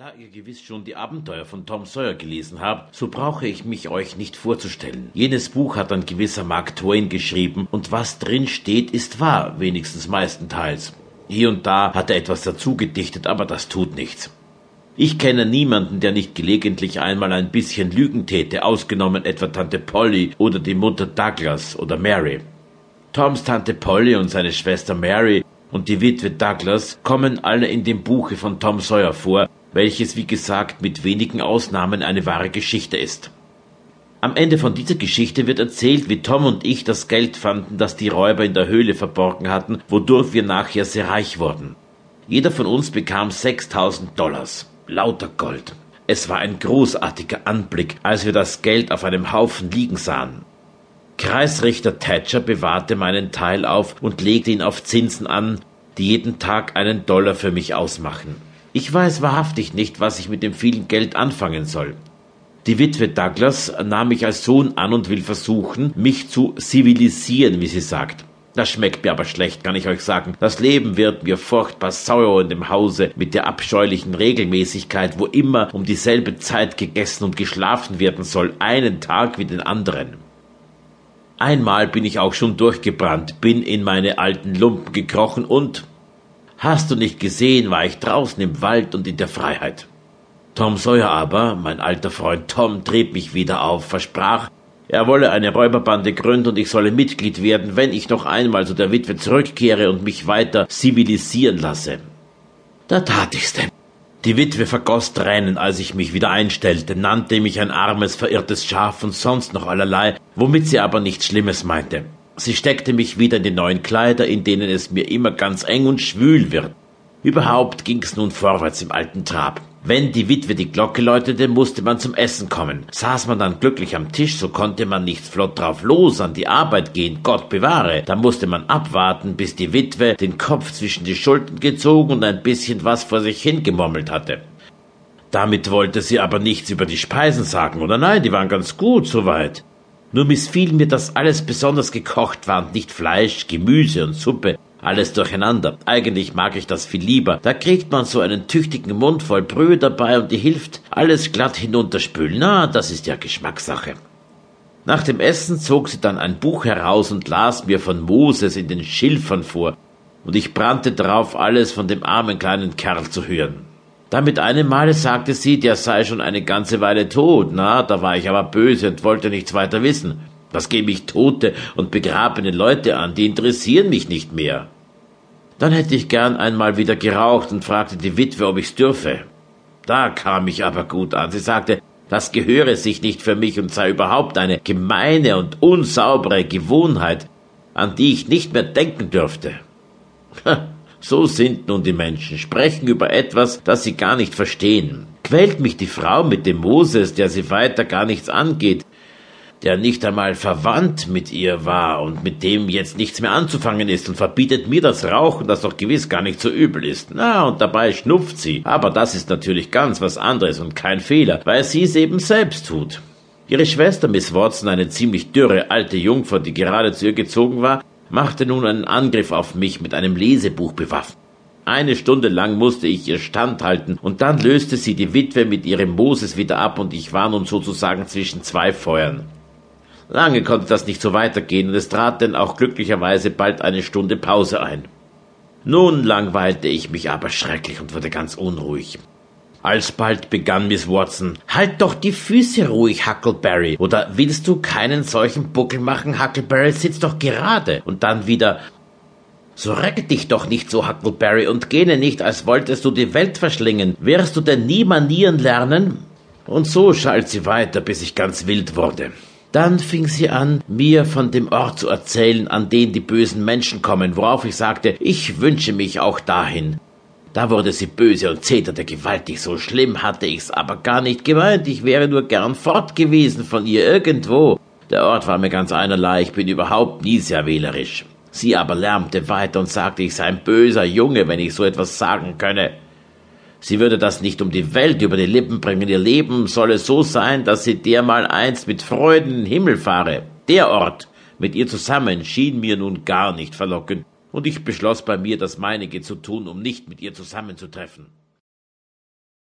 Da ihr gewiss schon die Abenteuer von Tom Sawyer gelesen habt, so brauche ich mich euch nicht vorzustellen. Jenes Buch hat ein gewisser Mark Twain geschrieben, und was drin steht, ist wahr, wenigstens meistenteils. Hier und da hat er etwas dazu gedichtet, aber das tut nichts. Ich kenne niemanden, der nicht gelegentlich einmal ein bisschen lügen täte, ausgenommen etwa Tante Polly oder die Mutter Douglas oder Mary. Toms Tante Polly und seine Schwester Mary und die Witwe Douglas kommen alle in dem Buche von Tom Sawyer vor, welches wie gesagt mit wenigen Ausnahmen eine wahre Geschichte ist. Am Ende von dieser Geschichte wird erzählt, wie Tom und ich das Geld fanden, das die Räuber in der Höhle verborgen hatten, wodurch wir nachher sehr reich wurden. Jeder von uns bekam 6000 Dollars. Lauter Gold. Es war ein großartiger Anblick, als wir das Geld auf einem Haufen liegen sahen. Kreisrichter Thatcher bewahrte meinen Teil auf und legte ihn auf Zinsen an, die jeden Tag einen Dollar für mich ausmachen. Ich weiß wahrhaftig nicht, was ich mit dem vielen Geld anfangen soll. Die Witwe Douglas nahm mich als Sohn an und will versuchen, mich zu zivilisieren, wie sie sagt. Das schmeckt mir aber schlecht, kann ich euch sagen. Das Leben wird mir furchtbar sauer in dem Hause mit der abscheulichen Regelmäßigkeit, wo immer um dieselbe Zeit gegessen und geschlafen werden soll, einen Tag wie den anderen. Einmal bin ich auch schon durchgebrannt, bin in meine alten Lumpen gekrochen und Hast du nicht gesehen, war ich draußen im Wald und in der Freiheit. Tom Sawyer aber, mein alter Freund Tom, trieb mich wieder auf, versprach, er wolle eine Räuberbande gründen und ich solle Mitglied werden, wenn ich noch einmal zu der Witwe zurückkehre und mich weiter zivilisieren lasse. Da tat ich's denn. Die Witwe vergoss Tränen, als ich mich wieder einstellte, nannte mich ein armes, verirrtes Schaf und sonst noch allerlei, womit sie aber nichts Schlimmes meinte. Sie steckte mich wieder in die neuen Kleider, in denen es mir immer ganz eng und schwül wird. Überhaupt ging's nun vorwärts im alten Trab. Wenn die Witwe die Glocke läutete, musste man zum Essen kommen. Saß man dann glücklich am Tisch, so konnte man nicht flott drauf los an die Arbeit gehen, Gott bewahre. Da musste man abwarten, bis die Witwe den Kopf zwischen die Schultern gezogen und ein bisschen was vor sich hingemurmelt hatte. Damit wollte sie aber nichts über die Speisen sagen, oder nein, die waren ganz gut soweit. Nur missfiel mir, dass alles besonders gekocht war und nicht Fleisch, Gemüse und Suppe, alles durcheinander. Eigentlich mag ich das viel lieber. Da kriegt man so einen tüchtigen Mund voll Brühe dabei und die hilft alles glatt hinunterspülen. Na, das ist ja Geschmackssache. Nach dem Essen zog sie dann ein Buch heraus und las mir von Moses in den Schilfern vor, und ich brannte darauf, alles von dem armen kleinen Kerl zu hören. Da mit einem Male sagte sie, der sei schon eine ganze Weile tot. Na, da war ich aber böse und wollte nichts weiter wissen. Was gebe ich tote und begrabene Leute an? Die interessieren mich nicht mehr. Dann hätte ich gern einmal wieder geraucht und fragte die Witwe, ob ich's dürfe. Da kam ich aber gut an. Sie sagte, das gehöre sich nicht für mich und sei überhaupt eine gemeine und unsaubere Gewohnheit, an die ich nicht mehr denken dürfte. So sind nun die Menschen, sprechen über etwas, das sie gar nicht verstehen. Quält mich die Frau mit dem Moses, der sie weiter gar nichts angeht, der nicht einmal verwandt mit ihr war und mit dem jetzt nichts mehr anzufangen ist und verbietet mir das Rauchen, das doch gewiss gar nicht so übel ist. Na, und dabei schnupft sie. Aber das ist natürlich ganz was anderes und kein Fehler, weil sie es eben selbst tut. Ihre Schwester Miss Watson, eine ziemlich dürre alte Jungfer, die gerade zu ihr gezogen war, machte nun einen Angriff auf mich mit einem Lesebuch bewaffnet. Eine Stunde lang musste ich ihr standhalten, und dann löste sie die Witwe mit ihrem Moses wieder ab, und ich war nun sozusagen zwischen zwei Feuern. Lange konnte das nicht so weitergehen, und es trat denn auch glücklicherweise bald eine Stunde Pause ein. Nun langweilte ich mich aber schrecklich und wurde ganz unruhig. Alsbald begann Miss Watson. Halt doch die Füße ruhig, Huckleberry. Oder willst du keinen solchen Buckel machen, Huckleberry? Sitz doch gerade. Und dann wieder. So recke dich doch nicht so, Huckleberry, und gähne nicht, als wolltest du die Welt verschlingen. Wirst du denn nie manieren lernen? Und so schalt sie weiter, bis ich ganz wild wurde. Dann fing sie an, mir von dem Ort zu erzählen, an den die bösen Menschen kommen, worauf ich sagte, ich wünsche mich auch dahin. Da wurde sie böse und zeterte gewaltig, so schlimm hatte ich's aber gar nicht gemeint, ich wäre nur gern fort gewesen von ihr irgendwo. Der Ort war mir ganz einerlei, ich bin überhaupt nie sehr wählerisch. Sie aber lärmte weiter und sagte, ich sei ein böser Junge, wenn ich so etwas sagen könne. Sie würde das nicht um die Welt über die Lippen bringen, ihr Leben solle so sein, dass sie dermal einst mit Freuden in den Himmel fahre. Der Ort mit ihr zusammen schien mir nun gar nicht verlockend und ich beschloss bei mir, das meinige zu tun, um nicht mit ihr zusammenzutreffen.